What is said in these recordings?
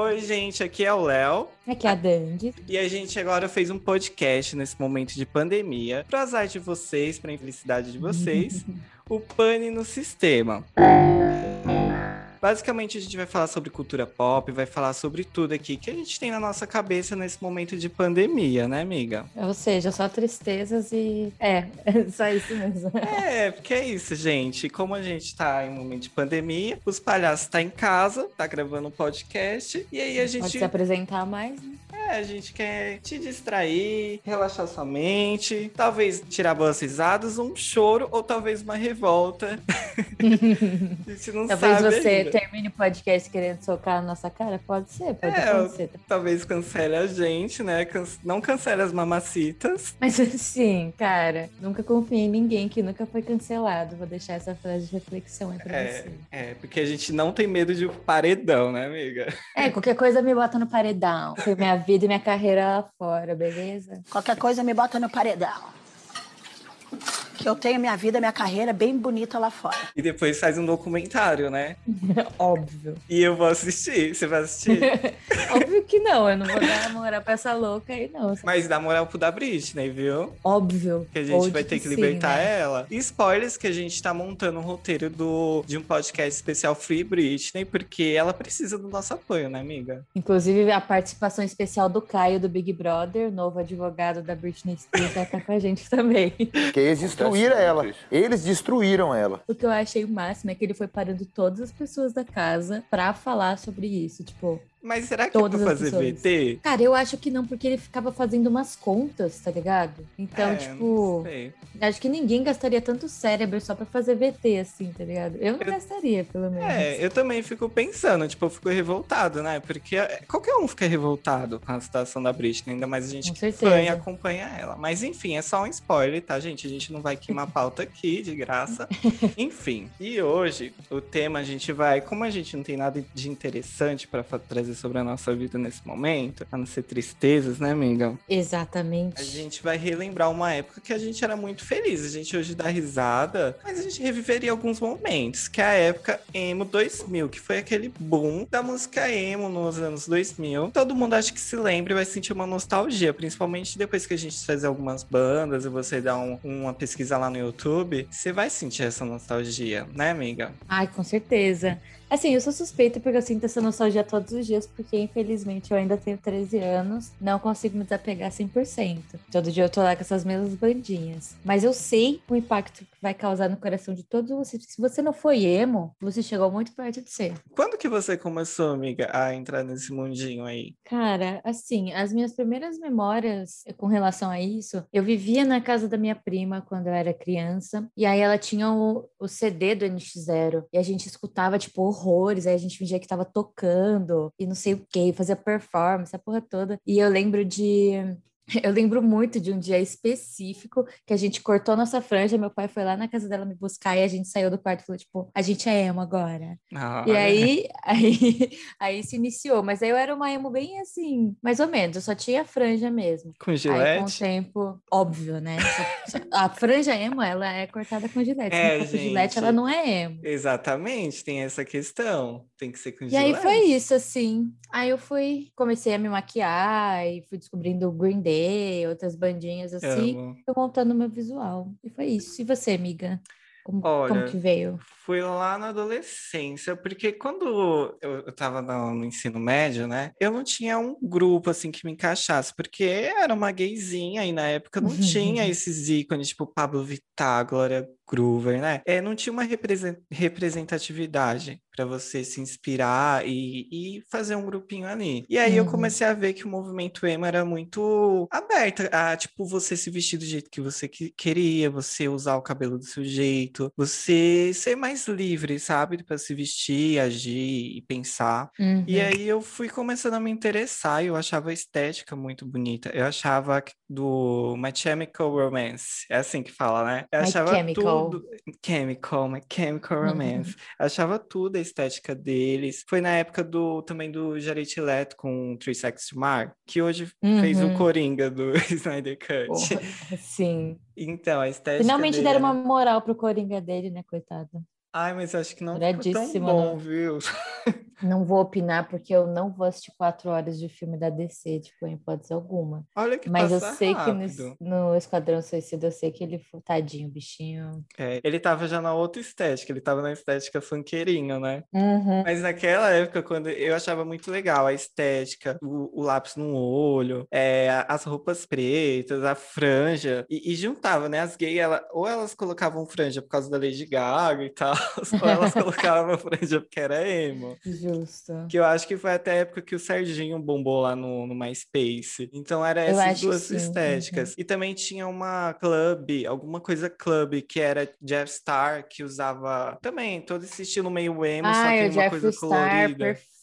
Oi, gente, aqui é o Léo. Aqui é a Dandy. E a gente agora fez um podcast nesse momento de pandemia. Pro azar de vocês, pra infelicidade de vocês, o pane no sistema. Basicamente, a gente vai falar sobre cultura pop, vai falar sobre tudo aqui que a gente tem na nossa cabeça nesse momento de pandemia, né, amiga? Ou seja, só tristezas e. É, só isso mesmo. É, porque é isso, gente. Como a gente tá em um momento de pandemia, os palhaços tá em casa, tá gravando um podcast, e aí a gente. Pode se apresentar mais, né? É, a gente quer te distrair, relaxar sua mente, talvez tirar boas risadas, um choro ou talvez uma revolta. a gente não talvez sabe você ainda. termine o podcast querendo socar na nossa cara? Pode ser, pode É, acontecer. Talvez cancele a gente, né? Não cancele as mamacitas. Mas assim, cara, nunca confie em ninguém que nunca foi cancelado. Vou deixar essa frase de reflexão aí pra É, você. é, porque a gente não tem medo de paredão, né, amiga? É, qualquer coisa me bota no paredão. Tem minha vida e minha carreira lá fora, beleza? Qualquer coisa me bota no paredão. Que eu tenho minha vida, minha carreira bem bonita lá fora. E depois faz um documentário, né? Óbvio. E eu vou assistir. Você vai assistir? Óbvio que não, eu não vou dar moral pra essa louca aí, não. Mas dá moral pro da Britney, viu? Óbvio. Que a gente vai ter que sim, libertar né? ela. E spoilers que a gente tá montando um roteiro do, de um podcast especial Free Britney, porque ela precisa do nosso apoio, né, amiga? Inclusive, a participação especial do Caio do Big Brother, novo advogado da Britney Spears, vai estar com a gente também. Porque eles destruíram ela. Eles destruíram ela. O que eu achei o máximo é que ele foi parando todas as pessoas da casa pra falar sobre isso. Tipo, Mas será que é Todas pra as fazer. VT? cara, eu acho que não, porque ele ficava fazendo umas contas, tá ligado? Então, É, tipo, acho que ninguém gastaria tanto cérebro só pra fazer VT, assim, tá ligado? Eu não Eu- gastaria, pelo menos. É, eu também fico pensando, tipo, eu fico revoltado, né? Porque é, qualquer um fica revoltado com a situação da Britney, ainda mais a gente que fã e acompanha ela. Mas enfim, é só um spoiler, tá, gente? A gente não vai queimar pauta aqui, de graça. enfim, e hoje o tema a gente vai, como a gente não tem nada de interessante pra fa- trazer sobre a nossa vida nesse momento, a não ser tristezas, né, amiga? Exatamente. A gente vai relembrar uma época que a gente era muito feliz. A gente hoje dá risada, mas a gente reviveria alguns momentos, que é a época emo 2000, que foi aquele boom da música emo nos anos 2000. Todo mundo acha que se lembra e vai sentir uma nostalgia, principalmente depois que a gente trazer algumas bandas e você dá um- uma pesquisa lá no YouTube, você vai sentir essa nostalgia, né, amiga? Ai, com certeza. Assim, eu sou suspeita porque eu sinto essa nostalgia todos os dias, porque infelizmente eu ainda tenho 13 anos, não consigo me desapegar 100%. Todo dia eu tô lá com essas mesmas bandinhas. Mas eu sei o impacto que vai causar no coração de todos vocês. Se você não foi emo, você chegou muito perto de ser. Quando que você começou, amiga, a entrar nesse mundinho aí? Cara, assim, as minhas primeiras memórias com relação a isso, eu vivia na casa da minha prima quando eu era criança, e aí ela tinha o, o CD do NX0, e a gente escutava, tipo, horrores, aí a gente fingia que tava tocando, e não sei o que, fazia performance, a porra toda. E eu lembro de. Eu lembro muito de um dia específico que a gente cortou nossa franja, meu pai foi lá na casa dela me buscar e a gente saiu do quarto e falou, tipo, a gente é emo agora. Ah, E aí, aí, aí se iniciou, mas aí eu era uma emo bem assim, mais ou menos, eu só tinha franja mesmo. Com Aí com o gilete? tempo, óbvio, né? A franja emo, ela é cortada com gilete. É, não for com gente. gilete, ela não é emo. Exatamente, tem essa questão. Tem que ser com E aí gilete. foi isso, assim. Aí eu fui, comecei a me maquiar e fui descobrindo o Green Day, outras bandinhas assim, Amo. fui montando meu visual. E foi isso. E você, amiga? Como, Olha, como que veio? Fui lá na adolescência, porque quando eu, eu tava no, no ensino médio, né? Eu não tinha um grupo assim que me encaixasse, porque era uma gayzinha e na época não tinha esses ícones, tipo Pablo Vittar, Glória Groover, né? É, não tinha uma represen- representatividade para você se inspirar e, e fazer um grupinho ali. E aí eu Uhum. comecei a ver que o movimento emo era muito aberto a, tipo, você se vestir do jeito que você que- queria, você usar o cabelo do seu jeito, você ser mais livre, sabe? Para se vestir, agir e pensar. E Uhum. aí eu fui começando a me interessar e eu achava a estética muito bonita. Eu achava que- do My Chemical Romance, é assim que fala, né? Eu My achava Chemical. tudo... Chemical, My Chemical Uhum. Romance. Achava tudo a estética deles. Foi na época do também do Jared Leto com Three Sex Mar, que hoje fez o Uhum. Coringa do Snyder Cut. Porra, Sim. Então, a estética Finalmente dele deram era- uma moral pro Coringa dele, né, coitado? Ai, mas acho que não ficou tão bom, né? viu? Não vou opinar porque eu não vou assistir quatro horas de filme da DC, tipo, em hipótese alguma. Olha que Mas eu sei que rápido. no, no Esquadrão Suicida, eu sei que ele foi tadinho, bichinho. É, ele tava já na outra estética, ele tava na estética funkeirinho, né? Uhum. Mas naquela época, quando eu achava muito legal a estética, o, o lápis no olho, é, as roupas pretas, a franja, e, e juntava, né? As gays, ela, ou elas colocavam franja por causa da Lady Gaga e tal, ou elas colocavam franja porque era emo. Justo. Que eu acho que foi até a época que o Serginho bombou lá no, no MySpace. Então era essas duas estéticas. E também tinha uma club, alguma coisa club, que era Jeff Star, que usava também todo esse estilo meio emo, só Ah, que o uma Jeffree coisa Star, colorida. perf-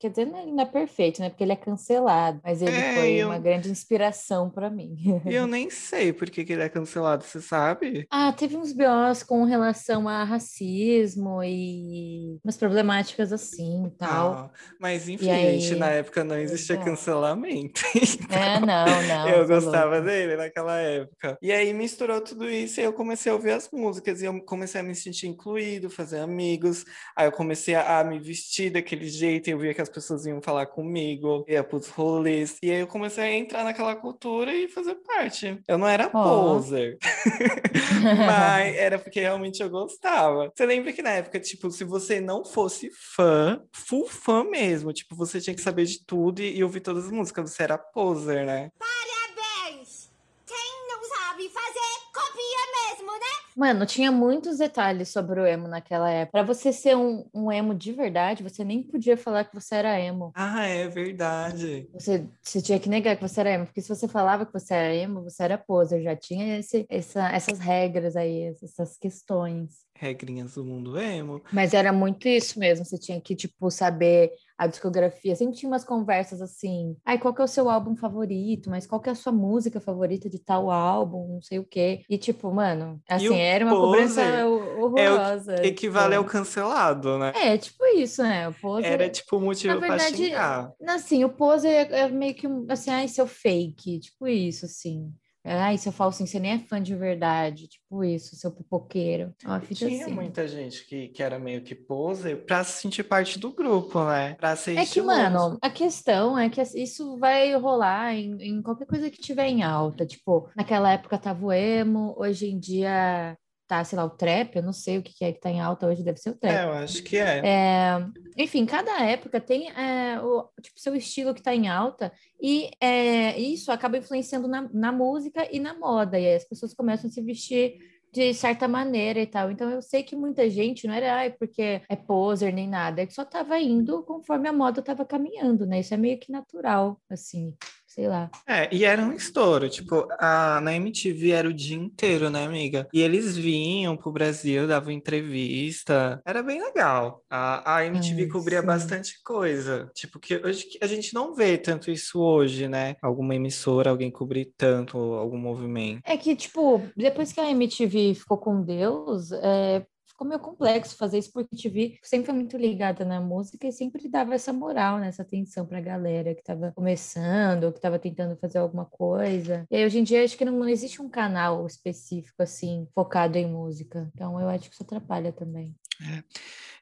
quer dizer, ele não é perfeito, né? Porque ele é cancelado, mas ele É, foi eu- uma grande inspiração para mim. E eu nem sei por que, que ele é cancelado, você sabe? Ah, teve uns BOs com relação a racismo e umas problemáticas assim e tal. Ah, mas enfim, aí- na época não existia Exato. cancelamento. É, não, não. eu gostava louco. dele naquela época. E aí misturou tudo isso e eu comecei a ouvir as músicas e eu comecei a me sentir incluído, fazer amigos. Aí eu comecei a, a me vestir daquele jeito e eu via que as pessoas iam falar comigo, ia pros rolês. E aí eu comecei a entrar naquela cultura e fazer parte. Eu não era Ó. poser, mas era porque realmente eu gostava. Você lembra que na época, tipo, se você não fosse fã, full fã mesmo, tipo, você tinha que saber de tudo e, e ouvir todas as músicas, você era poser, né? Parabéns! Quem não sabe fazer, copia mesmo, né? Mano, tinha muitos detalhes sobre o emo naquela época. Pra você ser um, um emo de verdade, você nem podia falar que você era emo. Ah, é verdade. Você, você tinha que negar que você era emo, porque se você falava que você era emo, você era poser. Já tinha esse, essa, essas regras aí, essas questões. Regrinhas do mundo emo. Mas era muito isso mesmo. Você tinha que, tipo, saber a discografia. Sempre tinha umas conversas assim. Ai, qual que é o seu álbum favorito? Mas qual que é a sua música favorita de tal álbum? Não sei o quê. E, tipo, mano, assim, o era uma cobrança ho- horrorosa. Equivale ao tipo. cancelado, né? É, tipo isso, né? O poser... Era tipo o motivo Na pra verdade, xingar. Assim, o poser é, é meio que um, assim, ai, seu fake, tipo isso, assim. Ai, seu falsinho, você nem é fã de verdade, tipo isso, seu pipoqueiro. Uma fita Tinha assim. muita gente que, que era meio que poser pra se sentir parte do grupo, né? Pra ser É que, estiloso. mano, a questão é que isso vai rolar em, em qualquer coisa que tiver em alta. Tipo, naquela época tava o emo, hoje em dia tá, sei lá, o trap, eu não sei o que que é que tá em alta hoje, deve ser o trap. É, eu acho que é. É, enfim, cada época tem é, o tipo, seu estilo que está em alta, e é, isso acaba influenciando na, na música e na moda, e aí as pessoas começam a se vestir de certa maneira e tal. Então eu sei que muita gente não era ai, porque é poser nem nada, é que só estava indo conforme a moda estava caminhando, né? Isso é meio que natural, assim, sei lá. É, e era um estouro, tipo, a, na MTV era o dia inteiro, né, amiga? E eles vinham pro Brasil, davam entrevista, era bem legal. A, a MTV cobria sim. bastante coisa, tipo, que hoje a gente não vê tanto isso hoje, né? Alguma emissora, alguém cobrir tanto algum movimento. É que, tipo, depois que a MTV ficou com Deus, é, ficou meio complexo fazer isso, porque a MTV sempre foi muito ligada na música e sempre dava essa moral, né, essa atenção pra galera que tava começando, ou que tava tentando fazer alguma coisa. E aí, hoje em dia, acho que não, não existe um canal específico, assim, focado em música. Então, eu acho que isso atrapalha também.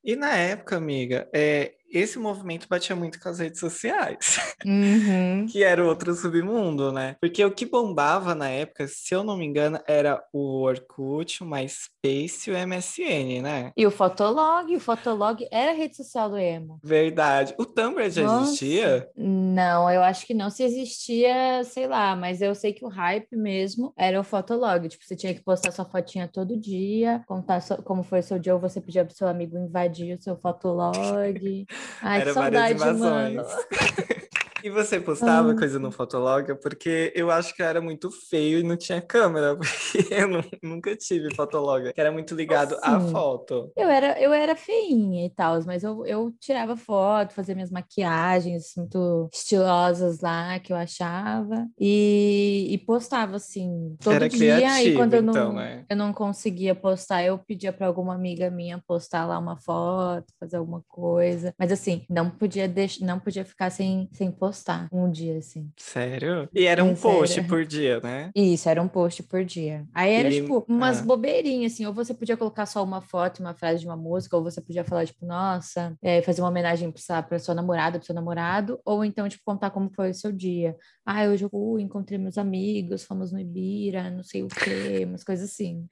E na época, amiga, é, esse movimento batia muito com as redes sociais. Uhum. que era o outro submundo, né? Porque o que bombava na época, se eu não me engano, era o Orkut, o MySpace e o MSN, né? E o Fotolog, o Fotolog era a rede social do emo. Verdade. O Tumblr já Nossa. existia? Não, eu acho que não. Se existia, sei lá, mas eu sei que o hype mesmo era o Fotolog. Tipo, você tinha que postar sua fotinha todo dia, contar so- como foi o seu dia, ou você pedia pro seu amigo invadir o seu Fotolog. Ai, que era várias saudade, mano. E você postava Ah. coisa no Fotolog? Porque eu acho que era muito feio e não tinha câmera, porque eu nu- nunca tive Fotolog, que era muito ligado à Assim. foto. Eu era, eu era feinha e tal, mas eu, eu tirava foto, fazia minhas maquiagens muito estilosas lá que eu achava e, e postava assim todo Era dia. E criativa, quando eu não, então, né? eu não conseguia postar, eu pedia para alguma amiga minha postar lá uma foto, fazer alguma coisa. Mas assim, não podia deixar, não podia ficar sem, sem postar. Postar um dia, assim. Sério? E era É um post sério. por dia, né? Isso, era um post por dia. Aí era, E- tipo, umas ah. bobeirinhas, assim, ou você podia colocar só uma foto, uma frase de uma música, ou você podia falar, tipo, nossa, é, fazer uma homenagem pra, sua- pra sua namorada, pro seu namorado, ou então, tipo, contar como foi o seu dia. Ah, hoje eu uh, encontrei meus amigos, fomos no Ibira, não sei o quê, umas coisas assim.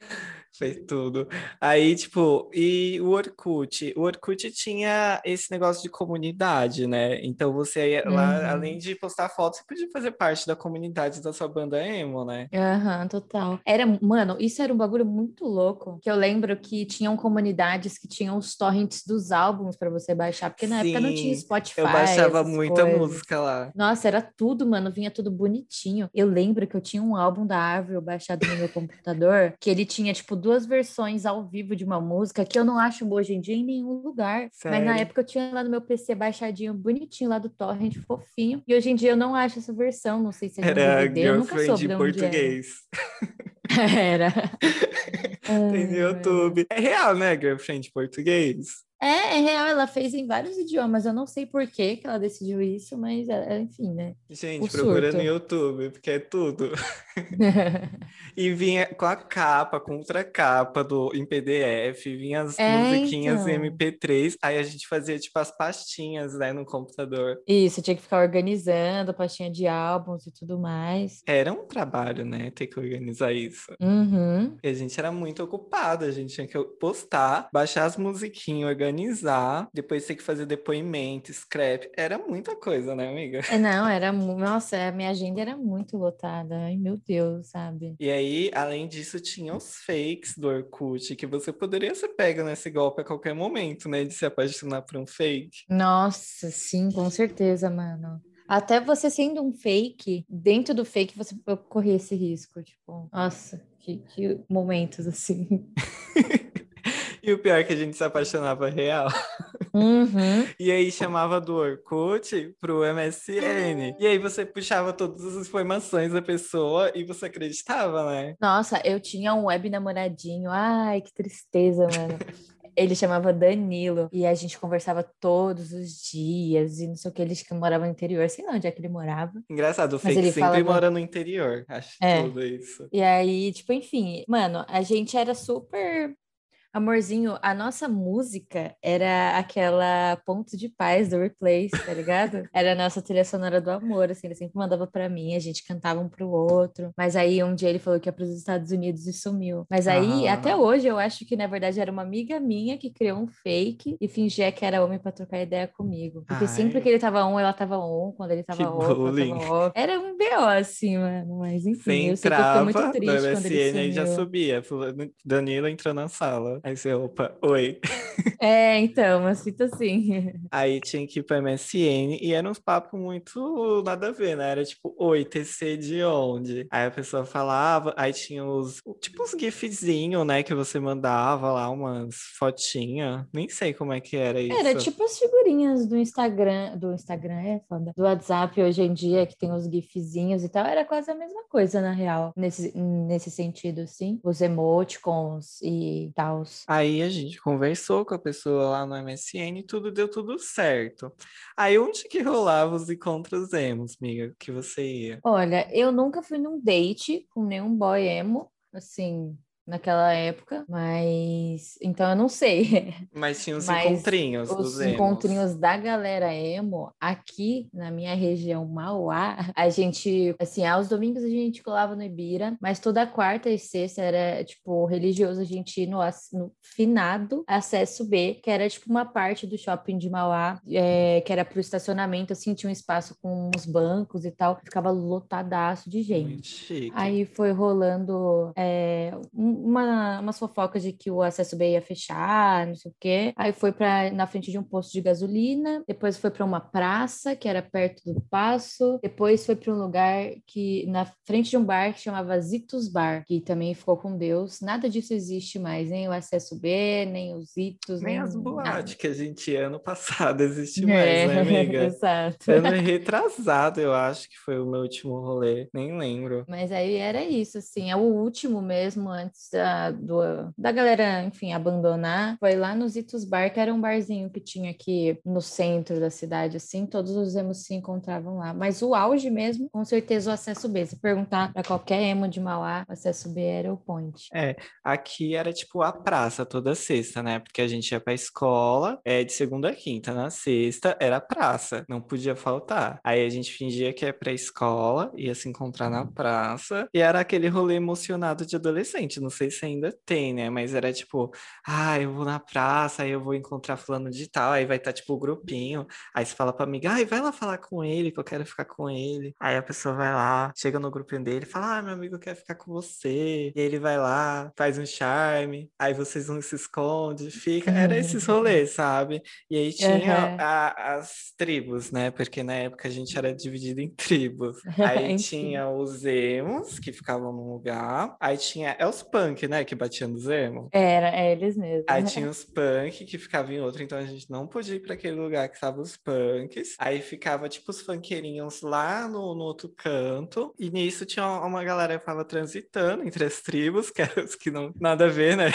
Fez tudo. Aí, tipo, e o Orkut? O Orkut tinha esse negócio de comunidade, né? Então você ia lá, Uhum. além de postar fotos, você podia fazer parte da comunidade da sua banda emo, né? Aham, total. Era, mano, isso era um bagulho muito louco, que eu lembro que tinham comunidades que tinham os torrents dos álbuns pra você baixar, porque na época não tinha Sim, Spotify, Eu baixava muita coisas. música lá. Nossa, era tudo, mano, vinha tudo bonitinho. Eu lembro que eu tinha um álbum da Avril baixado no meu computador, que ele tinha, tipo, duas versões ao vivo de uma música que eu não acho hoje em dia em nenhum lugar. Mas na Sério? época eu tinha lá no meu PC baixadinho, bonitinho, lá do torrent, fofinho. E hoje em dia eu não acho essa versão, não sei se é de Era DVD, eu nunca soube girlfriend de onde era. português. Era. Tem no YouTube. É real, né, girlfriend português? É, é real, ela fez em vários idiomas. Eu não sei por que ela decidiu isso, mas é- é, enfim, né? Gente, O procura no. YouTube, porque é tudo. E vinha com a capa, com outra capa do, em PDF, vinha as É, musiquinhas em então. MP3, aí a gente fazia tipo as pastinhas, né, no computador. Isso, tinha que ficar organizando, pastinha de álbuns e tudo mais. Era um trabalho, né, ter que organizar isso. Uhum. E a gente era muito ocupado, a gente tinha que postar, baixar as musiquinhas, organizar, depois ter que fazer depoimento, scrap. Era muita coisa, né, amiga? É, não, era. Nossa, a minha agenda era muito lotada. Ai, meu Deus, sabe? E aí, além disso, tinha os fakes do Orkut, que você poderia ser pego nesse golpe a qualquer momento, né? De se apaixonar por um fake. Nossa, sim, com certeza, mano. Até você sendo um fake, dentro do fake você corria esse risco. Tipo, nossa, que, que momentos assim. E o pior é que a gente se apaixonava real. Uhum. E aí chamava do Orkut pro MSN. E aí você puxava todas as informações da pessoa e você acreditava, né? Nossa, eu tinha um web namoradinho. Ai, que tristeza, mano. Ele chamava Danilo e a gente conversava todos os dias e não sei o que. Ele que morava no interior, sei lá onde é que ele morava. Engraçado, o fake sempre falava- mora no interior. Acho É. tudo isso. E aí, tipo, enfim, mano, a gente era super amorzinho. A nossa música era aquela Ponto de Paz do Replace, tá ligado? Era a nossa trilha sonora do amor, assim, ele sempre mandava pra mim, a gente cantava um pro outro. Mas aí um dia ele falou que ia pros Estados Unidos e sumiu. Mas aí, Ah. até hoje, eu acho que na verdade era uma amiga minha que criou um fake e fingia que era homem pra trocar ideia comigo. Porque sempre Ai. que ele tava on, ela tava on, quando ele tava Que off, ela tava off. Era um BO, assim, mano. Mas enfim, Você eu sei que eu muito triste quando ele já subia. Danilo entrou na sala. Aí você, opa, oi. É, então, umas fitas assim. Aí tinha que ir pro MSN e era uns papos muito nada a ver, né? Era tipo, oi, TC de onde? Aí a pessoa falava, aí tinha os, tipo uns gifzinhos, né? Que você mandava lá, umas fotinhas. Nem sei como é que era isso. Era tipo as figurinhas do Instagram, do Instagram é foda, do WhatsApp hoje em dia, que tem os gifzinhos e tal, era quase a mesma coisa, na real, nesse, nesse sentido, assim. Os emoticons e tals. Aí a gente conversou com a pessoa lá no MSN e tudo deu tudo certo. Aí onde que rolava os encontros emos, amiga, que você ia? Olha, eu nunca fui num date com nenhum boy emo, assim, naquela época, mas então eu não sei. Mas tinha os Mas encontrinhos Os encontrinhos da galera emo aqui na minha região Mauá, a gente, assim, aos domingos a gente colava no Ibira, mas toda quarta e sexta era, tipo, religioso a gente ir no, no finado acesso B, que era, tipo, uma parte do shopping de Mauá, é, que era pro estacionamento, assim, tinha um espaço com uns bancos e tal, ficava lotadaço de gente. Aí foi rolando é, um- uma, umas fofocas de que o acesso B ia fechar, não sei o quê. Aí foi para na frente de um posto de gasolina, depois foi para uma praça que era perto do passo, depois foi para um lugar que na frente de um bar que chamava Zitos Bar, que também ficou com Deus. Nada disso existe mais, nem o acesso B, nem os Zitos, Nem nem as boates que a gente ia ano passado existe É, mais, né, amiga? Exato. Ano retrasado, eu acho que foi o meu último rolê. Nem lembro. Mas aí era isso, assim, é o último mesmo, antes da, do- da galera, enfim, abandonar, foi lá no Zitos Bar, que era um barzinho que tinha aqui no centro da cidade, assim, todos os emos se encontravam lá. Mas o auge mesmo, com certeza, o acesso B. Se perguntar para qualquer emo de Mauá, o acesso B era o point. Aqui era tipo a praça toda sexta, né? Porque a gente ia pra escola, é de segunda a quinta. Na sexta era praça, não podia faltar. Aí a gente fingia que ia pra escola, ia se encontrar na praça, e era aquele rolê emocionado de adolescente. Não sei se ainda tem, né? Mas era tipo, ah, eu vou na praça, aí eu vou encontrar fulano de tal, aí vai estar tipo o grupinho. Aí você fala pra amiga, ai, vai lá falar com ele, que eu quero ficar com ele. Aí a pessoa vai lá, chega no grupinho dele, fala, ah, meu amigo quer ficar com você. E ele vai lá, faz um charme, aí vocês um se esconde, fica. Era esses rolês, sabe? E aí tinha Aham. a- as tribos, né? Porque na época a gente era dividido em tribos. Aí tinha os emos, que ficavam num lugar. Aí tinha, é os punk, né? Que batiam nos emos. Era, é eles mesmos. Aí tinha os punk que ficavam em outro, então a gente não podia ir para aquele lugar que estavam os punks. Aí ficava tipo os funkeirinhos lá no, no outro canto. E nisso tinha uma galera que ficava transitando entre as tribos, que eram os que não nada a ver, né?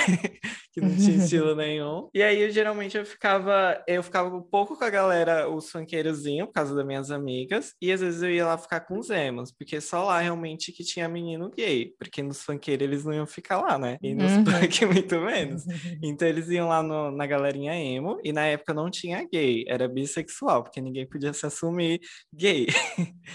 Que não tinha estilo nenhum. E aí eu geralmente eu ficava, eu ficava um pouco com a galera, os funkeirozinhos, por causa das minhas amigas, e às vezes eu ia lá ficar com os emos, porque só lá realmente que tinha menino gay, porque nos funkeiros eles não iam ficar lá, né? E nos Uhum. punk muito menos. Então eles iam lá no- na galerinha emo, e na época não tinha gay, era bissexual, porque ninguém podia se assumir gay.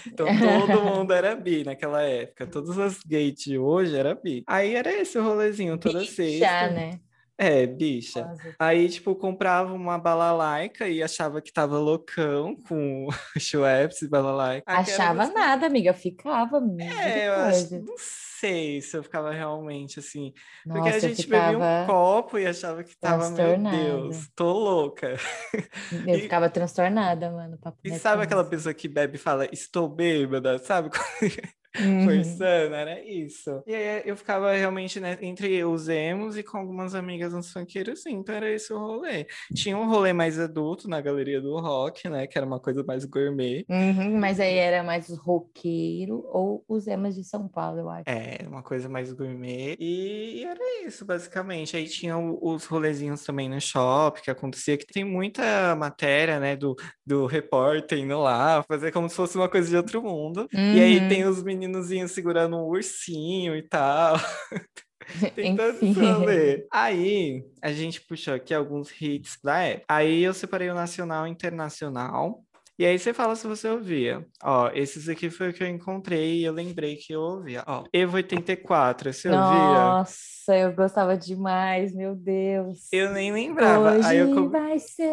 então todo mundo era bi naquela época. Todas as gays de hoje era bi. Aí era esse o rolezinho toda Bicha, sexta. né? É, bicha. Quase. Aí, tipo, comprava uma balalaica e achava que tava loucão com Schweppes e balalaica. Achava nada, amiga. Ficava, É, eu acho, não sei se eu ficava realmente assim. Porque Nossa, a eu gente bebia um copo e achava que tava, meu. Deus, tô louca. eu E- ficava transtornada, mano. E sabe aquela mesmo. pessoa que bebe e fala, estou bêbada, sabe? Uhum. Forçando, era isso. E aí eu ficava realmente né, entre os emos e com algumas amigas nos funkeiros, sim. Então era esse o rolê. Tinha um rolê mais adulto na galeria do rock, né? Que era uma coisa mais gourmet. Uhum, mas aí era mais os roqueiro ou os emas de São Paulo, eu acho. É, uma coisa mais gourmet. E, e era isso, basicamente. Aí tinha o- os rolezinhos também no shopping, que acontecia, que tem muita matéria, né, do, do repórter indo lá, fazer como se fosse uma coisa de outro mundo. E aí Uhum. tem os meninozinhos segurando um ursinho e tal. Tem esse Enfim. rolê. Aí, a gente puxou aqui alguns hits da época. Aí eu separei o nacional e internacional. E aí você fala se você ouvia. Ó, esses aqui foi o que eu encontrei e eu lembrei que eu ouvia. Ó, Evo 84, você ouvia? Nossa, eu gostava demais, meu Deus. Eu nem lembrava. Hoje Aí eu vai ser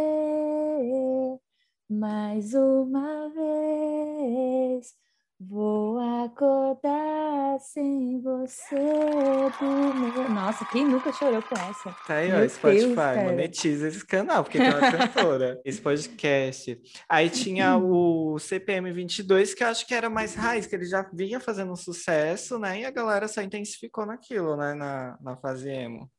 mais uma vez. Vou acordar sem você dormir. Nossa, quem nunca chorou com essa? Tá aí, ó, Meu Spotify, Deus, monetiza esse canal, porque tem uma cantora, esse podcast. Aí tinha o CPM 22, que eu acho que era mais raiz, que ele já vinha fazendo um sucesso, né? E a galera só intensificou naquilo, né? Na, na fase emo.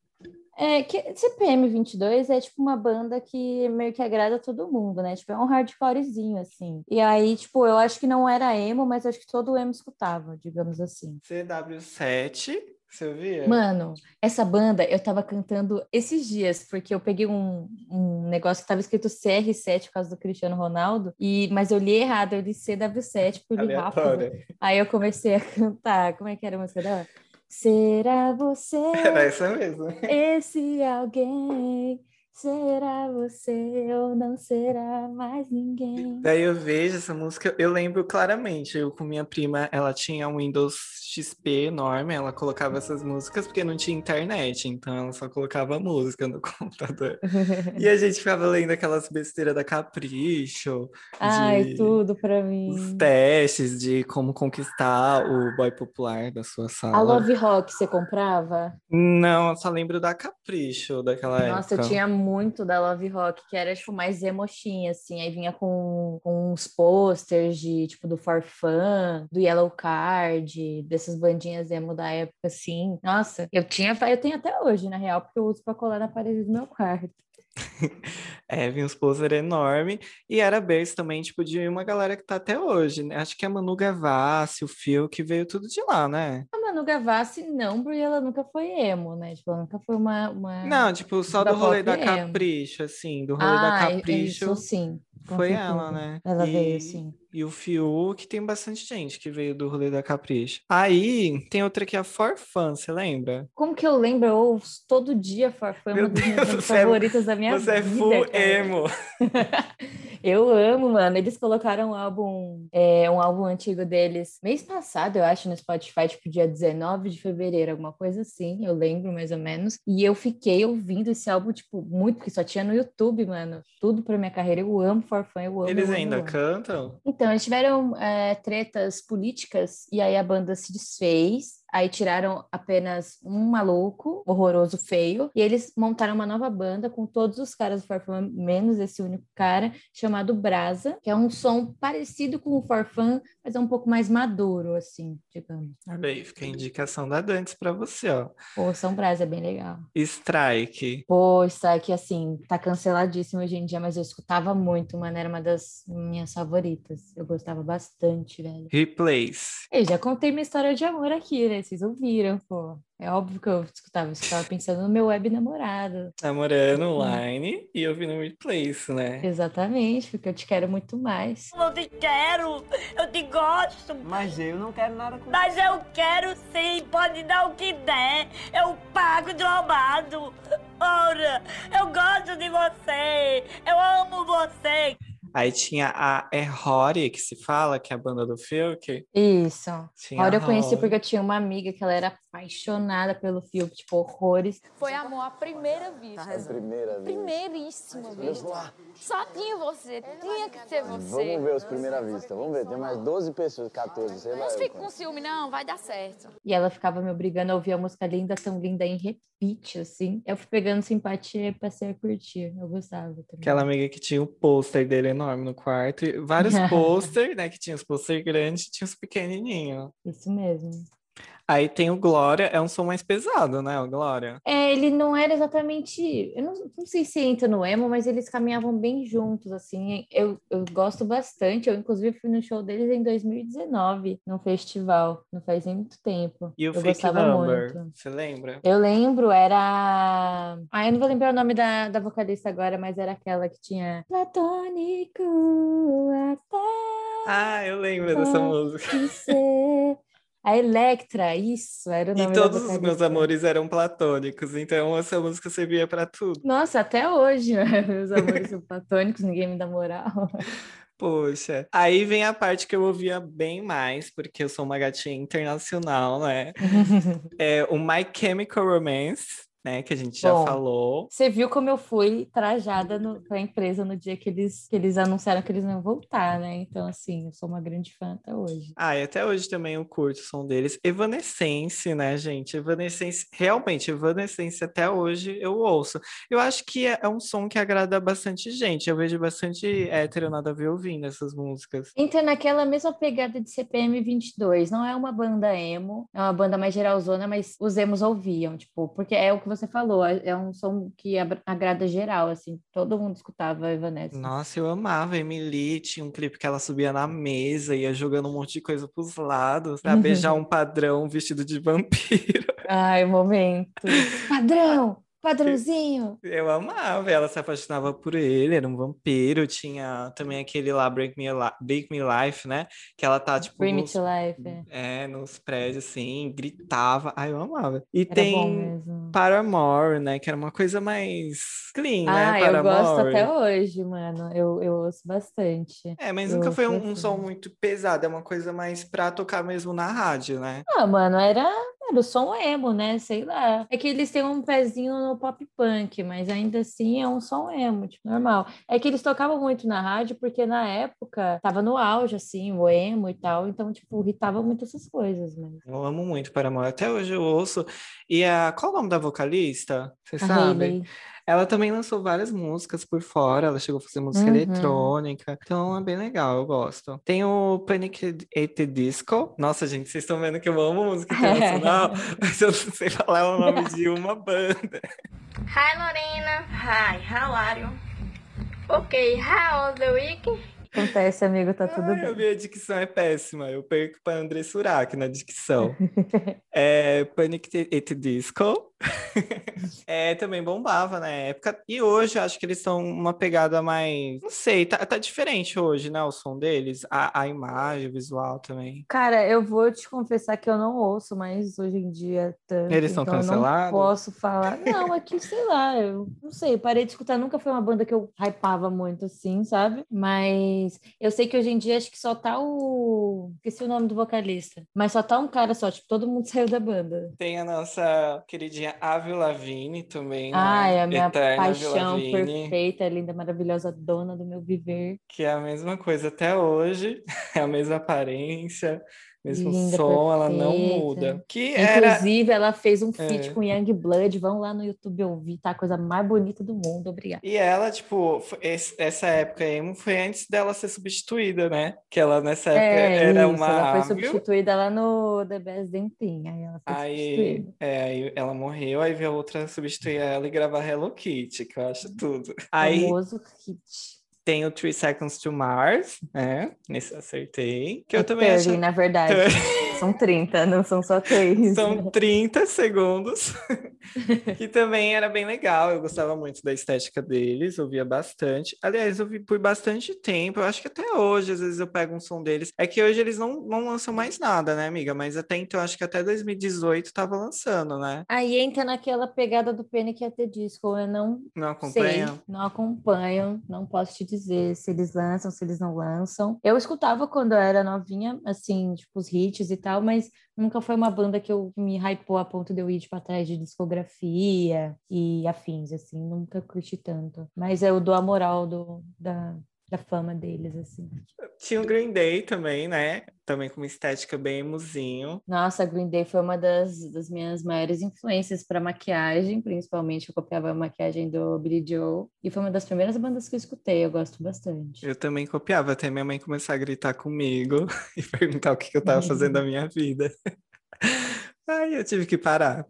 É que CPM 22 é tipo uma banda que meio que agrada todo mundo, né? Tipo, é um hardcorezinho, assim. E aí, tipo, eu acho que não era emo, mas acho que todo emo escutava, digamos assim. CW7, você ouvia? Mano, essa banda eu tava cantando esses dias, porque eu peguei um, um negócio que tava escrito CR7 por causa do Cristiano Ronaldo, e, mas eu li errado, eu li CW7 por li rápido. Aí eu comecei a cantar. Como é que era a música dela? Será você Era essa mesmo. esse alguém? Será você ou não será mais ninguém? Daí eu vejo essa música, eu lembro claramente, eu com minha prima, ela tinha um Windows XP enorme, ela colocava essas músicas porque não tinha internet, então ela só colocava música no computador. E a gente ficava lendo aquelas besteiras da Capricho, Ai, de- tudo pra os mim. testes de como conquistar o boy popular da sua sala. A Love Rock você comprava? Não, eu só lembro da Capricho daquela Nossa, eu época. tinha muito da Love Rock, que era tipo mais emochinha, assim. Aí vinha com, com uns posters de tipo do For Fun, do Yellow Card, dessas bandinhas emo da época, assim. Nossa, eu tinha, eu tenho até hoje, na real, porque eu uso pra colar na parede do meu quarto. É, vinha uns pôster enorme e era berço também, tipo, de uma galera que tá até hoje, né? Acho que a Manu Gavassi, o Phil, que veio tudo de lá, né? A Manu Gavassi não, porque ela nunca foi emo, né? Tipo, ela nunca foi uma... uma... Não, tipo, só Da do rolê da emo. Capricho, assim, do rolê da Ah, Capricho. isso sim. Foi certeza. ela, né? Ela e, veio, sim. E o Fiuk tem bastante gente que veio do rolê da Capricho. Aí tem outra que é a For Fun, você lembra? Como que eu lembro? Eu ouço todo dia Farfã, Meu uma das minhas você é- favoritas da minha Você é vida, full cara. emo. Eu amo, mano. Eles colocaram um álbum, é, um álbum antigo deles mês passado, eu acho, no Spotify, tipo dia 19 de fevereiro, alguma coisa assim, eu lembro mais ou menos. E eu fiquei ouvindo esse álbum, tipo, muito, porque só tinha no YouTube, mano. Tudo pra minha carreira. Eu amo Forfã, eu amo. Eles eu ainda amo. cantam? Então, eles tiveram é, tretas políticas e aí a banda se desfez. Aí tiraram apenas um maluco, horroroso, feio, e eles montaram uma nova banda com todos os caras do Farfã, menos esse único cara, chamado Brasa, que é um som parecido com o Farfã, mas é um pouco mais maduro, assim, digamos. Olha aí, fica a indicação da Dantes pra você, ó. Pô, São Brasa é bem legal. Strike. Pô, aqui, assim, tá canceladíssimo hoje em dia, mas eu escutava muito, mano, era uma das minhas favoritas. Eu gostava bastante, velho. Replace. Eu já contei minha história de amor aqui, né? Vocês ouviram, pô. É óbvio que eu escutava isso, eu tava pensando no meu web namorado. Namorando online e ouvindo Replace, né? Exatamente, porque eu te quero muito mais. Eu te quero, eu te gosto, Mas eu não quero nada com mas eu quero sim, pode dar o que der. Eu pago de roubado. Ora, eu gosto de você, eu amo você. Aí tinha a É Rory, que se fala, que é a banda do Fiuk. Isso. Tinha a eu conheci Rory. porque eu tinha uma amiga que ela era apaixonada pelo filme, tipo, horrores. Foi amor à primeira vista. Primeira vez. Primeiríssima vista. Só tinha você, tinha que ser Vamos você. ver os primeira vista. Vamos ver, tem mais 12 pessoas, 14, sei lá. Não conto. com ciúme, não, vai dar certo. E ela ficava me obrigando a ouvir a música linda, tão linda em repeat, assim. Eu fui pegando simpatia e passei a curtir. Eu gostava também. Aquela amiga que tinha o pôster dele enorme no quarto. e Vários pôster, né? Que tinha os pôster grandes e tinha os pequenininhos. Isso mesmo. Aí tem o Glória, é um som mais pesado, né? O Glória. É, ele não era exatamente. Eu não, não sei se entra no emo, mas eles caminhavam bem juntos, assim. Eu, eu gosto bastante. Eu, inclusive, fui no show deles em 2019, num festival. Não faz muito tempo. E o eu Fake gostava Number, muito. você lembra? Eu lembro, era. Ah, eu não vou lembrar o nome da, da vocalista agora, mas era aquela que tinha. Platônico até Ah, eu lembro dessa música. ser. A Electra, isso, era o E nome da todos os meus amores eram platônicos, então essa música servia pra tudo. Nossa, até hoje, né? meus amores são platônicos, ninguém me dá moral. Poxa. Aí vem a parte que eu ouvia bem mais, porque eu sou uma gatinha internacional, né? É o My Chemical Romance, né? Que a gente já Bom. falou. Você viu como eu fui trajada no, pra empresa no dia que eles, que eles anunciaram que eles não iam voltar, né? Então, assim, eu sou uma grande fã até hoje. Ah, e até hoje também eu curto o som deles. Evanescence, né, gente? Evanescence, realmente, Evanescence até hoje eu ouço. Eu acho que é, é um som que agrada bastante gente. Eu vejo bastante hétero nada a ver ouvindo essas músicas. Entra naquela mesma pegada de CPM 22. Não é uma banda emo, é uma banda mais geralzona, mas os emos ouviam, tipo, porque é o que você falou, é é um som que agrada geral, assim, todo mundo escutava Evanescence. Nossa, eu amava Emily. Tinha um clipe que ela subia na mesa, ia jogando um monte de coisa pros lados, pra beijar um padrão vestido de vampiro. Ai, momento. Padrão, padrãozinho. Eu amava, ela se apaixonava por ele, era um vampiro. Tinha também aquele lá, Break Me, Break Me Life, né? Que ela tá, tipo, Bring Me nos, to Life. é. nos prédios, assim, gritava. Ai, eu amava. E Era tem. Paramore, né? Que era uma coisa mais clean, né? Ah, eu gosto Paramore. até hoje, mano. Eu, eu ouço bastante. É, mas Eu nunca foi um, um som muito pesado, é uma coisa mais pra tocar mesmo na rádio, né? Ah, mano, era, era o som emo, né? Sei lá. É que eles têm um pezinho no pop punk, mas ainda assim é um som emo, tipo, normal. É que eles tocavam muito na rádio porque na época tava no auge, assim, o emo e tal, então, tipo, irritava muito essas coisas, mas. Eu amo muito Paramore, até hoje eu ouço. E a, qual o nome da vocalista? Você A sabe? Hailey. Ela também lançou várias músicas por fora, ela chegou a fazer música Uhum. eletrônica, então é bem legal, eu gosto. Tem o Panic! at the Disco. Nossa, gente, vocês estão vendo que eu amo música internacional, mas eu não sei falar o nome de uma banda. Hi, Lorena. Hi, how are you? Okay, how was the week? Acontece, amigo, tá tudo Ai, a bem. minha dicção é péssima. Eu perco para André Surak na dicção. é, Panic! at the Disco. é, também bombava na época. E hoje acho que eles estão uma pegada mais. Não sei, tá, tá diferente hoje, né? O som deles, a, a imagem, o visual também. Cara, eu vou te confessar que eu não ouço mais hoje em dia tanto. Eles estão então eu cancelados? Não posso falar. Não, aqui, sei lá, eu não sei, parei de escutar. Nunca foi uma banda que eu hypava muito assim, sabe? Mas eu sei que hoje em dia acho que só tá o. Esqueci o nome do vocalista. Mas só tá um cara só, tipo, todo mundo saiu da banda. Tem a nossa queridinha Avril Lavigne também, né? Ah, é a minha Eterna paixão perfeita, linda, maravilhosa, dona do meu viver. Que é a mesma coisa até hoje, é a mesma aparência, mesmo Linda, som, ela não perfeita. muda. Que era Inclusive, ela fez um feat É. com Young Blood. Vão lá no YouTube ouvir, tá? A coisa mais bonita do mundo. Obrigada. E ela, tipo, esse- essa época emo foi antes dela ser substituída, né? Que ela nessa época É, era isso, uma ela foi substituída lá no The Best Damn Thing. Aí ela foi aí, substituída. é, aí ela morreu, aí veio a outra substituir ela e gravar Hello Kitty, que eu acho tudo. Aí Famoso hit. Tem o Three Seconds to Mars, né? Nesse acertei. Que eu É também 30, acho. na verdade. São 30, não são só três. São 30 segundos, que também era bem legal. Eu gostava muito da estética deles, ouvia bastante. Aliás, eu vi por bastante tempo. Eu acho que até hoje, às vezes, eu pego um som deles. É que hoje eles não, não lançam mais nada, né, amiga? Mas até então, acho que até 2018 tava lançando, né? Aí entra naquela pegada do Panic! at the Disco. Eu não Não sei, acompanha? não acompanho. Não posso te dizer se eles lançam, se eles não lançam. Eu escutava quando eu era novinha, assim, tipo, os hits e tal, mas nunca foi uma banda que eu me hypou a ponto de eu ir, tipo, atrás de discografia e afins, assim. Nunca curti tanto. Mas eu dou a moral do, da, da fama deles, assim. Tinha o Green Day também, né? Também com uma estética bem emuzinho. Nossa, Green Day foi uma das, das minhas maiores influências para maquiagem, principalmente eu copiava a maquiagem do Billy Joe, e foi uma das primeiras bandas que eu escutei, eu gosto bastante. Eu também copiava, até minha mãe começar a gritar comigo e perguntar o que que eu tava fazendo da minha vida. Aí eu tive que parar.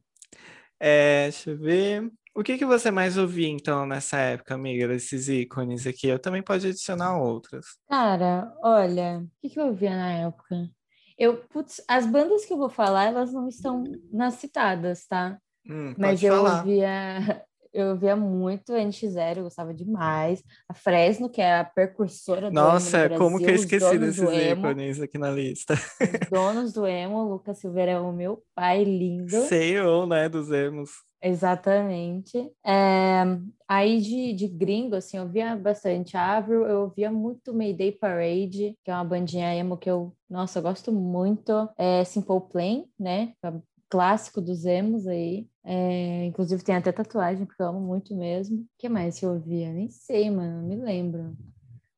É, deixa eu ver. O que que você mais ouvia, então, nessa época, amiga, desses ícones aqui? Eu também pode adicionar outras. Cara, olha, o que, que eu ouvia na época? Eu, putz, as bandas que eu vou falar, elas não estão nas citadas, tá? Hum, Mas eu falar. ouvia, eu ouvia muito NX0, eu gostava demais. A Fresno, que é a precursora do emo no Nossa, como que eu esqueci desses emo, ícones aqui na lista? os donos do emo, o Lucas Silveira é o meu pai lindo. CEO, né, dos emos. Exatamente. É, aí de, de gringo, assim, eu via bastante Avril, eu ouvia muito Mayday Parade, que é uma bandinha emo que eu, nossa, eu gosto muito. É Simple Plan, né? é Clássico dos emos aí. É, inclusive tem até tatuagem, porque eu amo muito mesmo. O que mais que eu ouvia? Nem sei, mano, não me lembro.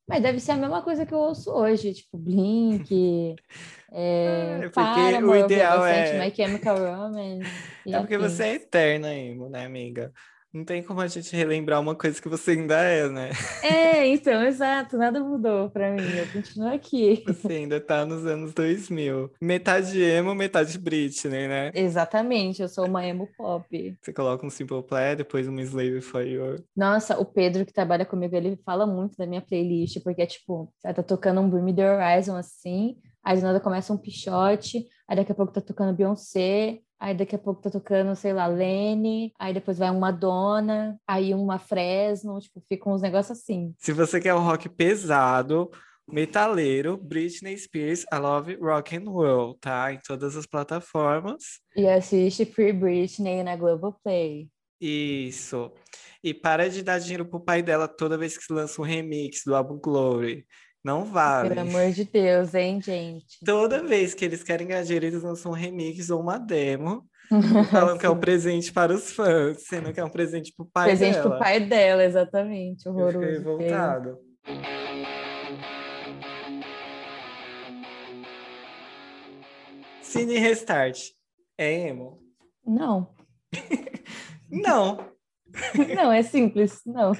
Mas deve ser a mesma coisa que eu ouço hoje, tipo Blink, é, É, Paramore, o ideal é- My Chemical Romance. É porque afins. você é eterna emo, né, amiga? Não tem como a gente relembrar uma coisa que você ainda é, né? É, então, exato, nada mudou pra mim, eu continuo aqui. Você ainda tá nos anos 2000. Metade emo, metade Britney, né? Exatamente, eu sou uma emo pop. Você coloca um Simple Plan, depois uma Slave for You. Nossa, o Pedro que trabalha comigo, ele fala muito da minha playlist, porque é tipo, você tá tocando um Bring Me The Horizon assim, aí do nada começa um Pichote, aí daqui a pouco tá tocando Beyoncé, aí daqui a pouco tá tocando, sei lá, Lene, aí depois vai uma Madonna, aí uma Fresno, tipo, ficam uns negócios assim. Se você quer o rock pesado, metaleiro, Britney Spears, I Love Rock and Roll, tá? Em todas as plataformas. E assiste Free Britney na Globoplay. Isso. E para de dar dinheiro pro pai dela toda vez que lança um remix do álbum Glory. Não vale. Pelo amor de Deus, hein, gente? Toda vez que eles querem ganhar dinheiro, eles lançam um remix ou uma demo, falando que é um presente para os fãs, sendo que é um presente pro pai Presente dela. pro pai dela, exatamente. Eu Horroroso. fiquei feio. revoltado. Cine Restart. É emo? Não, Não. não, é simples, não.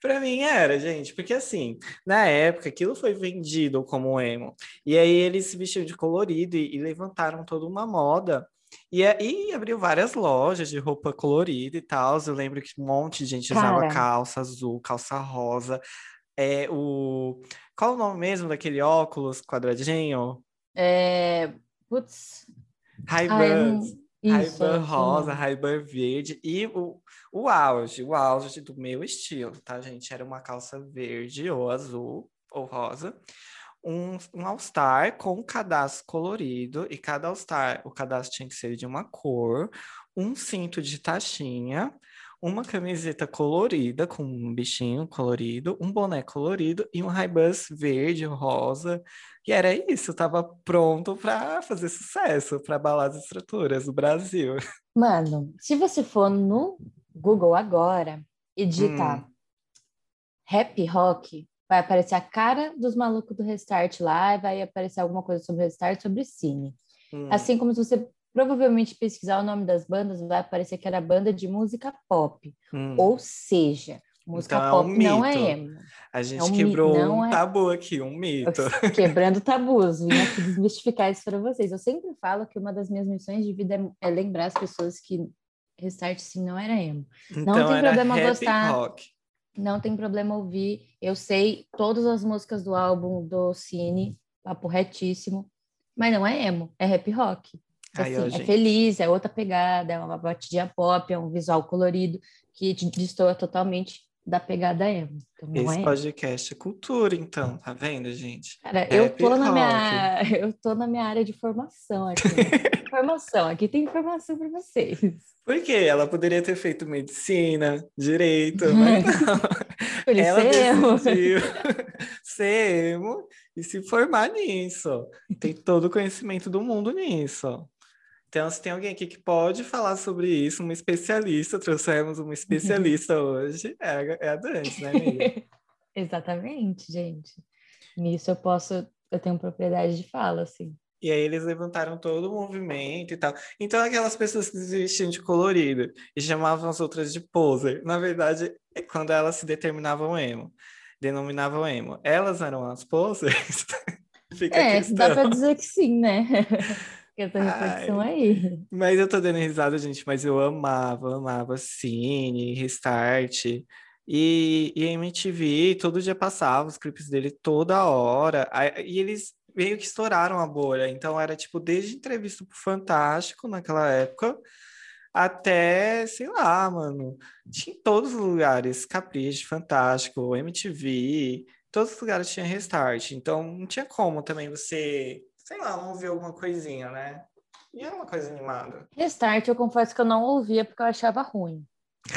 Pra mim era, gente, porque assim, na época aquilo foi vendido como emo. E aí eles se vestiam de colorido e, e levantaram toda uma moda. E aí abriu várias lojas de roupa colorida e tal. Eu lembro que um monte de gente usava Cara. calça azul, calça rosa. É o. Qual o nome mesmo daquele óculos quadradinho? É... Putz. Eu Ray-Ban. não- Isso, Ray-Ban rosa. Ray-Ban verde e o, o auge, o auge do meu estilo, tá, gente? Era uma calça verde ou azul ou rosa, um, um All-Star com cadastro colorido e cada All-Star, o cadastro tinha que ser de uma cor, um cinto de taxinha, uma camiseta colorida com um bichinho colorido, um boné colorido e um Ray-Bans verde, rosa. E era isso, tava pronto para fazer sucesso, para abalar as estruturas do Brasil. Mano, se você for no Google agora e digitar Hum. rap rock, vai aparecer a cara dos malucos do Restart lá, e vai aparecer alguma coisa sobre Restart, sobre cine. Hum. Assim como se você provavelmente pesquisar o nome das bandas, vai aparecer que era banda de música pop. Hum. Ou seja, música Então é um pop não é emo. A gente é um quebrou mito, não um é- tabu aqui, um mito. Quebrando tabus, vim aqui desmistificar isso para vocês. Eu sempre falo que uma das minhas missões de vida é- lembrar as pessoas que Restart sim não era emo. Então tem era problema gostar. rock. Não tem problema ouvir. Eu sei todas as músicas do álbum do Cine, papo retíssimo, mas não é emo, é rap rock. Aí, Assim, ó, é feliz, é outra pegada, é uma batidinha pop, é um visual colorido que destoa totalmente da pegada emo. Então, não Esse é podcast é cultura, então, tá vendo, gente? Cara, eu Rap tô na minha, eu tô na minha área de formação aqui. Informação, aqui tem informação para vocês. Por quê? Ela poderia ter feito medicina, direito, mas não. Por isso Ela é decidiu ser emo e se formar nisso. Tem todo o conhecimento do mundo nisso. Então, se tem alguém aqui que pode falar sobre isso, uma especialista, trouxemos uma especialista hoje, é a, é a Dante, né, amiga? Exatamente, gente. Nisso eu posso, eu tenho propriedade de fala, assim. E aí eles levantaram todo o movimento e tal. Então, aquelas pessoas que se vestiam de colorido e chamavam as outras de poser, na verdade, é quando elas se determinavam emo, denominavam emo. Elas eram as posers? Fica É, dá para dizer que sim, né? Essa reflexão Ai. aí. Mas eu tô dando risada, gente, mas eu amava, amava Cine, Restart e, e MTV, todo dia passava os clipes dele toda hora. E eles meio que estouraram a bolha. Então era tipo desde entrevista pro Fantástico naquela época até, sei lá, mano, tinha em todos os lugares, Capricho, Fantástico, MTV, todos os lugares tinha Restart. Então não tinha como também você, sei lá, não ouvir alguma coisinha, né? E era uma coisa animada. Restart, eu confesso que eu não ouvia porque eu achava ruim.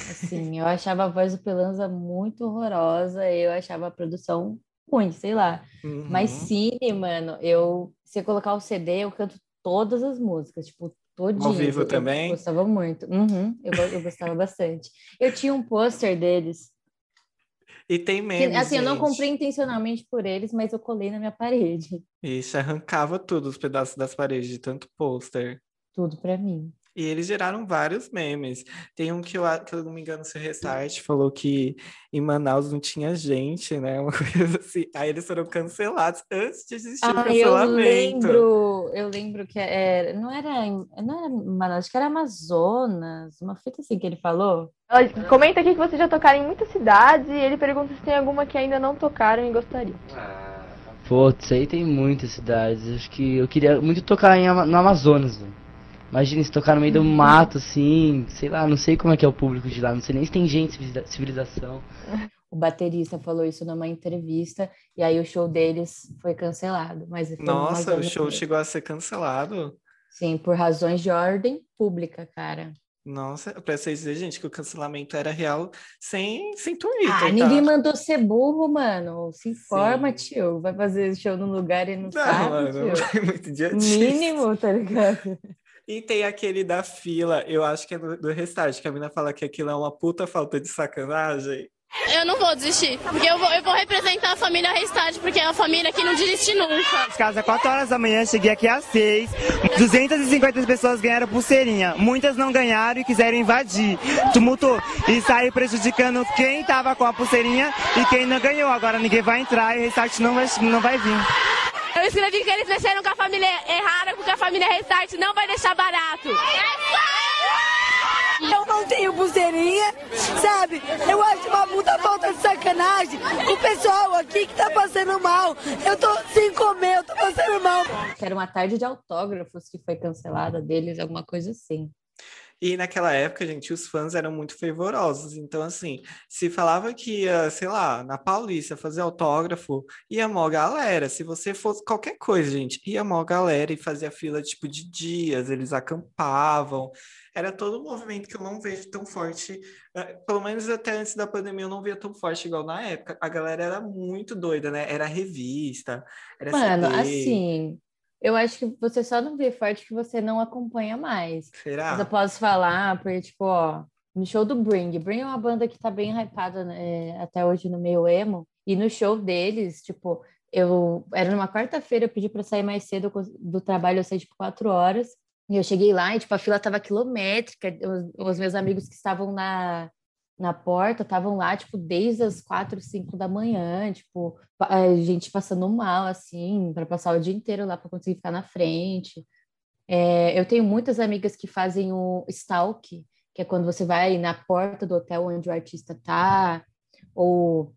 Assim, eu achava a voz do Pelanza muito horrorosa, eu achava a produção ruim, sei lá. Mas Uhum. cine, mano, eu se eu colocar o CD, eu canto todas as músicas, tipo, todinho. vivo Eu- também? Eu gostava muito. Uhum, eu, eu gostava bastante. Eu tinha um pôster deles. E tem memes, assim, eu não gente. comprei intencionalmente por eles, mas eu colei na minha parede. Isso, arrancava tudo, os pedaços das paredes, de tanto pôster. Tudo pra mim. E eles geraram vários memes. Tem um que eu, que eu não me engano, se o Restart falou que em Manaus não tinha gente, né? Uma coisa assim. Aí eles foram cancelados antes de existir o Ah, eu cancelamento. lembro, eu lembro que era, não era, em- não era Manaus, acho que era Amazonas, uma fita assim que ele falou. Comenta aqui que vocês já tocaram em muitas cidades e ele pergunta se tem alguma que ainda não tocaram e gostariam. Putz, aí tem muitas cidades. Acho que eu queria muito tocar em, no Amazonas, velho. Imagina se tocar no meio do mato, assim, sei lá, não sei como é que é o público de lá, não sei nem se tem gente, civiliza- civilização. O baterista falou isso numa entrevista e aí o show deles foi cancelado, mas Nossa, o show chegou a ser cancelado. Sim, por razões de ordem pública, cara. Nossa, pra vocês dizer, gente, que o cancelamento era real sem, sem Twitter, Ah, tá? ninguém mandou ser burro, mano. Se informa, Sim. tio. Vai fazer show num lugar e não, Não, sabe, mano, tio. é muito idiotice. Mínimo, tá ligado? E tem aquele da fila, eu acho que é do, do Restart, que a mina fala que aquilo é uma puta falta de sacanagem. Eu não vou desistir, porque eu vou, eu vou representar a família Restart, porque é uma família que não desiste nunca. Casa 4 horas da manhã, cheguei aqui às 6. 250 pessoas ganharam pulseirinha. Muitas não ganharam e quiseram invadir. Tumultou. E saiu prejudicando quem tava com a pulseirinha e quem não ganhou. Agora ninguém vai entrar e o restart não vai, não vai vir. Eu escrevi que eles mexeram com a família errada, porque a família Restart não vai deixar barato. Eu não tenho pulseirinha, sabe? Eu acho uma puta falta de sacanagem. O pessoal aqui que tá passando mal. Eu tô sem comer, eu tô passando mal. Era uma tarde de autógrafos que foi cancelada deles, alguma coisa assim. E naquela época, gente, os fãs eram muito fervorosos. Então, assim, se falava que ia, sei lá, na Paulista fazer autógrafo, ia mó galera. Se você fosse qualquer coisa, gente, ia mó galera e fazia fila, tipo, de dias, eles acampavam. Era todo um movimento que eu não vejo tão forte. eh, Pelo menos até antes da pandemia, eu não via tão forte igual na época. A galera era muito doida, né? Era revista, era Mano, CD. assim, eu acho que você só não vê forte que você não acompanha mais. Será? Mas eu posso falar, porque, tipo, ó, no show do Bring, Bring é uma banda que tá bem hypada né, até hoje no meio emo, e no show deles, tipo, eu era numa quarta-feira, eu pedi pra sair mais cedo do trabalho, eu saí, tipo, quatro horas, e eu cheguei lá e, tipo, a fila tava quilométrica, os, os meus amigos que estavam na, na porta estavam lá, tipo, desde as quatro, cinco da manhã, tipo, a gente passando mal, assim, para passar o dia inteiro lá para conseguir ficar na frente. É, eu tenho muitas amigas que fazem o stalk, que é quando você vai na porta do hotel onde o artista tá, ou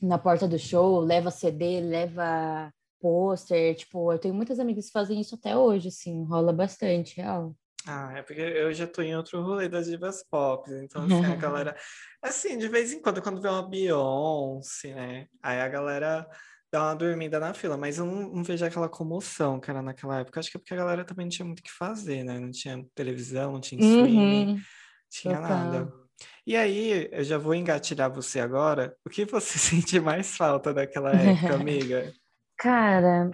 na porta do show, leva CD, leva pôster, tipo, eu tenho muitas amigas que fazem isso até hoje, assim, rola bastante, real. Ah, é porque eu já tô em outro rolê das divas pop, então assim, a galera, assim, de vez em quando, quando vê uma Beyoncé, né, aí a galera dá uma dormida na fila, mas eu não, não vejo aquela comoção que era naquela época, acho que é porque a galera também não tinha muito o que fazer, né, não tinha televisão, não tinha streaming, Uhum, tinha total. nada. E aí, eu já vou engatilhar você agora, o que você sente mais falta daquela época, amiga? Cara,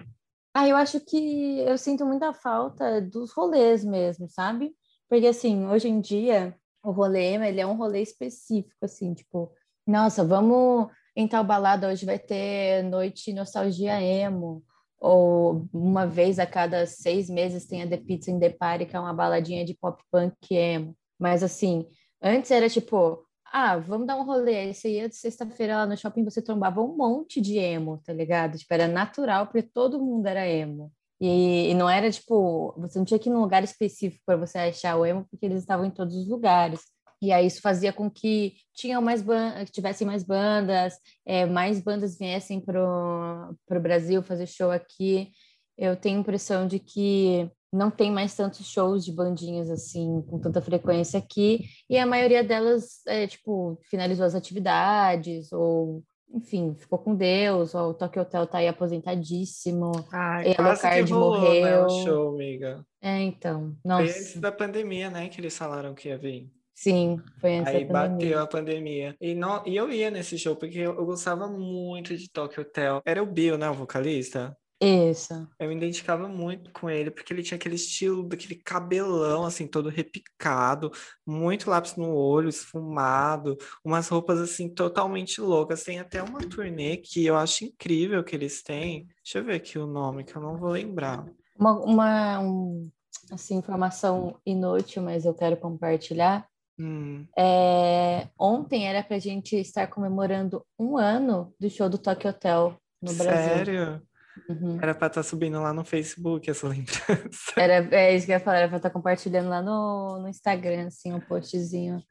ah, eu acho que eu sinto muita falta dos rolês mesmo, sabe? Porque assim, hoje em dia, o rolê, ele é um rolê específico, assim, tipo, nossa, vamos em tal balada, hoje vai ter noite nostalgia emo, ou uma vez a cada seis meses tem a The Pizza in the Party, que é uma baladinha de pop punk emo. Mas assim, antes era tipo, ah, vamos dar um rolê. Você ia de sexta-feira lá no shopping, você trombava um monte de emo, tá ligado? Tipo, era natural, porque todo mundo era emo. E, e não era tipo, você não tinha que ir num lugar específico para você achar o emo, porque eles estavam em todos os lugares. E aí isso fazia com que tinham mais que tivessem mais bandas, é, mais bandas viessem pro, pro Brasil fazer show aqui. Eu tenho a impressão de que não tem mais tantos shows de bandinhas assim com tanta frequência aqui e a maioria delas é, tipo finalizou as atividades ou enfim ficou com Deus ou o Tokyo Hotel tá aí aposentadíssimo Ai, e a quase que Alucard rolou, né, morreu o show, amiga. é então Foi antes nossa da pandemia, né, que eles falaram que ia vir. sim foi antes Aí da pandemia bateu a pandemia. E, não, e eu ia nesse show porque eu, eu gostava muito de Tokyo Hotel. Era o Bill, né, o vocalista? Isso Eu me identificava muito com ele, porque ele tinha aquele estilo, daquele cabelão, assim, todo repicado, muito lápis no olho, esfumado, umas roupas, assim, totalmente loucas. Tem até uma turnê que eu acho incrível que eles têm. Deixa eu ver aqui o nome, que eu não vou lembrar. uma, uma um, assim informação inútil mas eu quero compartilhar Hum, É, ontem era pra gente estar comemorando um ano do show do Tokyo Hotel no Brasil. sério? Uhum. Era pra estar subindo lá no Facebook essa lembrança. Era, é isso que eu ia falar, era pra estar compartilhando lá no, no Instagram, assim, um postzinho.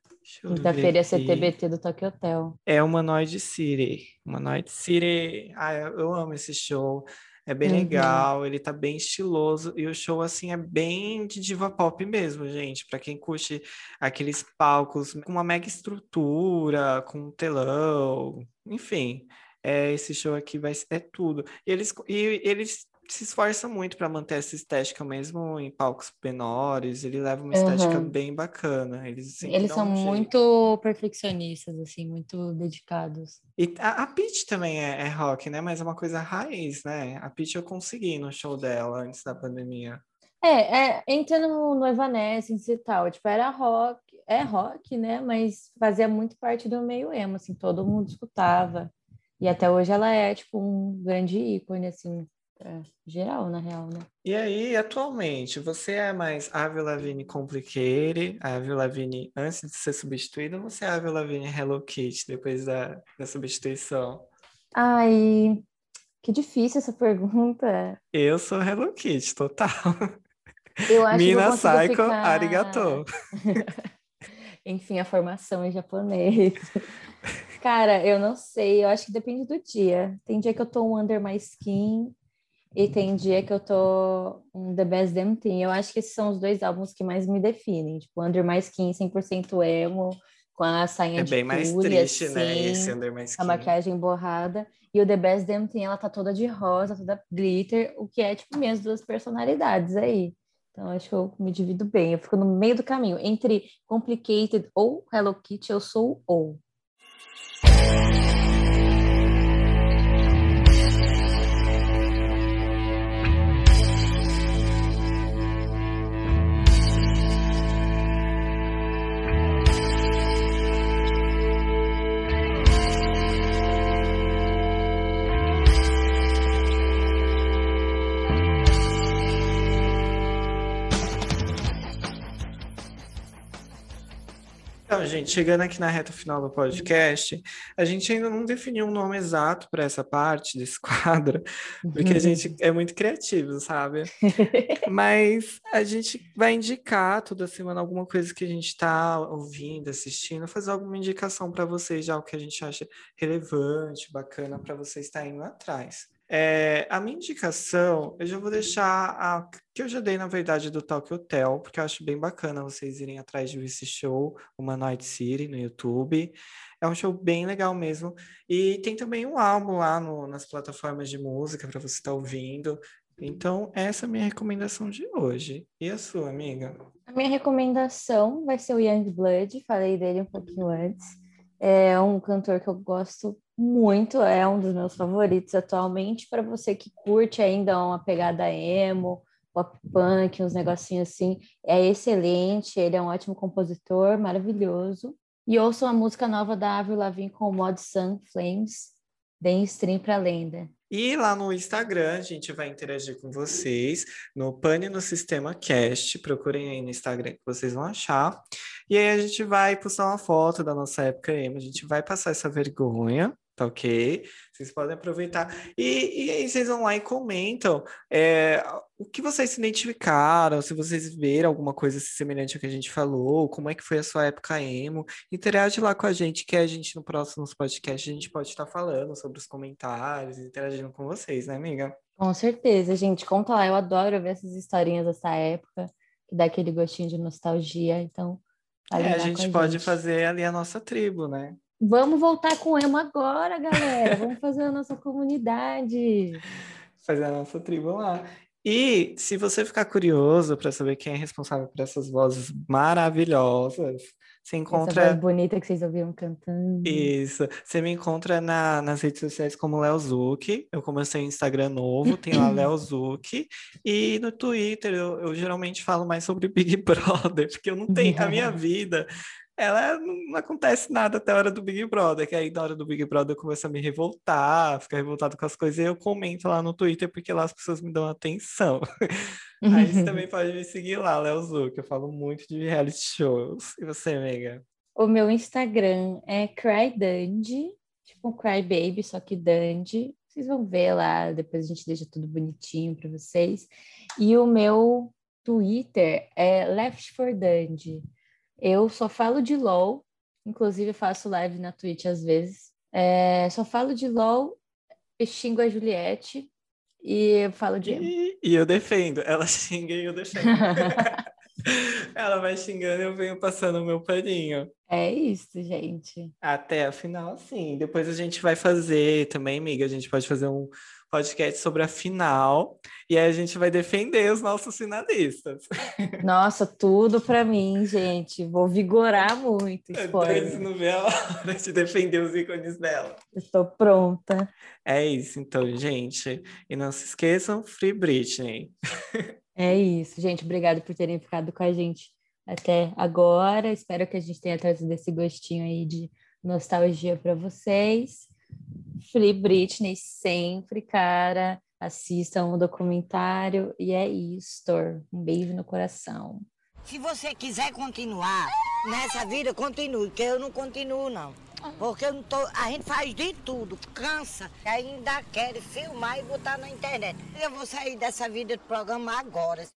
É aqui. CTBT do Tokyo Hotel. É o Humanoid City. Humanoid City. Ah, eu amo esse show. É bem Uhum. legal, ele tá bem estiloso. E o show, assim, é bem de diva pop mesmo, gente. Pra quem curte aqueles palcos com uma mega estrutura, com um telão, enfim. É, esse show aqui vai é tudo. E eles, e eles se esforçam muito para manter essa estética mesmo em palcos menores. Ele leva uma estética Uhum. bem bacana. Eles Eles são um muito perfeccionistas, assim, muito dedicados. E a, a Pitty também é, é rock, né? Mas é uma coisa raiz, né? A Pitty eu consegui no show dela antes da pandemia. É, é entra no, no Evanescence e tal, tipo, era rock, é rock, né, mas fazia muito parte do meio emo, assim, todo mundo escutava, e até hoje ela é, tipo, um grande ícone, assim, pra geral, na real, né. E aí, atualmente, você é mais Avril Lavigne Complicated, Avril Lavigne antes de ser substituída, ou você é Avril Lavigne Hello Kitty depois da, da substituição? Ai, que difícil essa pergunta. Eu sou Hello Kitty, total. Eu acho que Mina consigo Saiko ficar- Arigato. Enfim, a formação em japonês. Cara, eu não sei, eu acho que depende do dia. Tem dia que eu tô um Under My Skin e tem dia que eu tô um The Best Damn Thing. Eu acho que esses são os dois álbuns que mais me definem. Tipo, Under My Skin 100% emo, com a sainha É de bem mais triste, né? assim, Esse Under My a Skin. maquiagem borrada. E o The Best Damn Thing, ela tá toda de rosa, toda glitter, o que é, tipo, minhas duas personalidades aí. Então, acho que eu me divido bem. Eu fico no meio do caminho. Entre Complicated ou Hello Kitty, eu sou o ou. Então, gente, chegando aqui na reta final do podcast, a gente ainda não definiu um nome exato para essa parte desse quadro, porque a gente é muito criativo, sabe? Mas a gente vai indicar toda semana alguma coisa que a gente está ouvindo, assistindo, fazer alguma indicação para vocês, já o que a gente acha relevante, bacana para vocês estarem indo atrás. É, a minha indicação, eu já vou deixar a que eu já dei, na verdade, do Tokyo Hotel, porque eu acho bem bacana vocês irem atrás de ver esse show, uma Night City, no YouTube. É um show bem legal mesmo. E tem também um álbum lá no- nas plataformas de música para você estar ouvindo. Então, essa é a minha recomendação de hoje. E a sua, amiga? A minha recomendação vai ser o Young Blood, falei dele um pouquinho antes. É um cantor que eu gosto muito, é um dos meus favoritos atualmente. Para você que curte ainda uma pegada emo, pop punk, uns negocinhos assim, é excelente. Ele é um ótimo compositor, maravilhoso. E ouço a música nova da Avril Lavigne com o Mod Sun Flames, Deem stream pra lenda. E lá no Instagram, a gente vai interagir com vocês no Pane no Sistema Cast. Procurem aí no Instagram que vocês vão achar. E aí a gente vai postar uma foto da nossa época emo. A gente vai passar essa vergonha, tá ok? Vocês podem aproveitar. E, e aí vocês vão lá e comentam é, o que vocês se identificaram, se vocês viram alguma coisa semelhante ao que a gente falou, como é que foi a sua época emo. Interage lá com a gente, que a gente no próximos podcasts a gente pode estar falando sobre os comentários, interagindo com vocês, né, amiga? Com certeza, gente. Conta lá. Eu adoro ver essas historinhas dessa época, que dá aquele gostinho de nostalgia. Então, É, a gente pode gente. fazer ali a nossa tribo, né? Vamos voltar com o emo agora, galera. Vamos fazer a nossa comunidade. Fazer a nossa tribo lá. E se você ficar curioso para saber quem é responsável por essas vozes maravilhosas, você Essa encontra. voz bonita que vocês ouviram cantando. Isso. Você me encontra na- nas redes sociais como Léo Zucchi. Eu comecei um Instagram novo, tem lá Léo Zucchi. E no Twitter eu, eu geralmente falo mais sobre Big Brother, porque eu não tenho. A minha vida, ela não acontece nada até a hora do Big Brother, que aí na hora do Big Brother eu começo a me revoltar, ficar revoltado com as coisas, e eu comento lá no Twitter, porque lá as pessoas me dão atenção. Aí você também pode me seguir lá, Léo Zucchi. Eu falo muito de reality shows. E você, amiga? O meu Instagram é CryDandy, tipo um Cry Baby, só que Dandy. Vocês vão ver lá, depois a gente deixa tudo bonitinho para vocês. E o meu Twitter é Left for Dandy. Eu só falo de LOL, inclusive faço live na Twitch às vezes. É, só falo de LOL, xingo a Juliette e eu falo de. E, e eu defendo. Ela xinga e eu defendo. Ela vai xingando e eu venho passando o meu paninho. É isso, gente. Até a final, sim. Depois a gente vai fazer também, amiga. A gente pode fazer um podcast sobre a final. E aí a gente vai defender os nossos finalistas. Nossa, tudo para mim, gente. Vou vigorar muito. Spoiler. não vê a hora de defender os ícones dela. Estou pronta. É isso, então, gente. E não se esqueçam, Free Britney. É isso, gente. Obrigada por terem ficado com a gente até agora. Espero que a gente tenha trazido esse gostinho aí de nostalgia para vocês. Free Britney sempre, cara. Assistam o documentário e é isso. Um beijo no coração. Se você quiser continuar nessa vida, continue, que eu não continuo, não. Porque eu não tô, a gente faz de tudo, cansa, e ainda quer filmar e botar na internet. Eu vou sair dessa vida de programa agora.